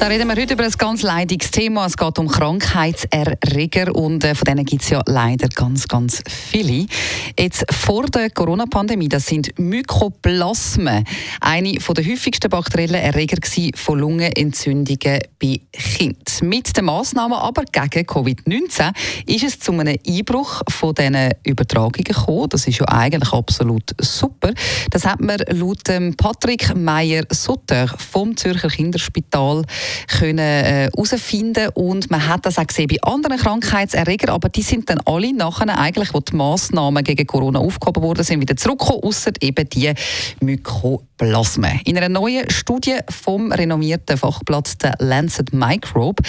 da reden wir heute über ein ganz leidiges Thema. Es geht um Krankheitserreger und äh, von denen gibt es ja leider ganz, ganz viele. Jetzt vor der Corona-Pandemie, das sind Mykoplasmen, eine der häufigsten bakteriellen Erreger von Lungenentzündungen bei Kindern. Mit den Massnahmen aber gegen Covid-19 ist es zu einem Einbruch von diesen Übertragungen gekommen. Das ist ja eigentlich absolut super. Das hat man laut Patrick Meyer-Sutter vom Zürcher Kinderspital können herausfinden äh, und man hat das auch gesehen bei anderen Krankheitserregern, aber die sind dann alle nachher eigentlich, wo die Massnahmen gegen Corona aufgehoben wurden, sind wieder zurückgekommen, außer eben die Mykoplasmen. In einer neuen Studie vom renommierten Fachblatt der Lancet Microbe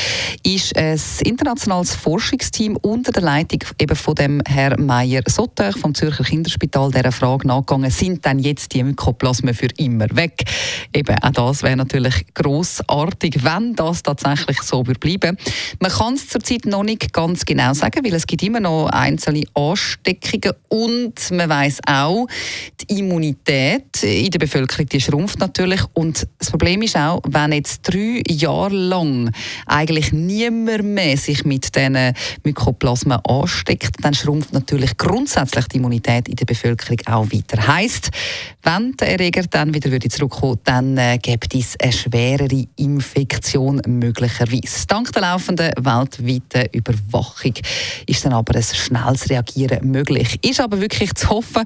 ist ein internationales Forschungsteam unter der Leitung eben von dem Herr Meyer Sotter vom Zürcher Kinderspital dieser Frage nachgegangen, sind dann jetzt die Mykoplasmen für immer weg? Eben auch das wäre natürlich grossartig, wenn das tatsächlich so bleiben. Man kann es zurzeit noch nicht ganz genau sagen, weil es gibt immer noch einzelne Ansteckungen und man weiß auch, die Immunität in der Bevölkerung die schrumpft natürlich. Und das Problem ist auch, wenn jetzt drei Jahre lang eigentlich niemand mehr sich mit diesen Mykoplasmen ansteckt, dann schrumpft natürlich grundsätzlich die Immunität in der Bevölkerung auch weiter. Heißt, wenn der Erreger dann wieder zurückkommen würde, dann äh, gibt es eine schwerere Infektion Infektion möglicherweise. Dank der laufenden weltweiten Überwachung ist dann aber ein schnelles Reagieren möglich. Ist aber wirklich zu hoffen,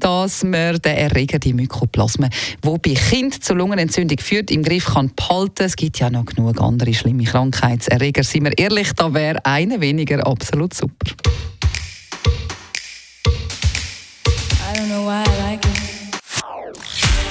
dass man den Erreger, die Mykoplasmen, wo bei Kind zur Lungenentzündung führt, im Griff kann behalten. Es gibt ja noch genug andere schlimme Krankheitserreger. Sind wir ehrlich, da wäre eine weniger absolut super.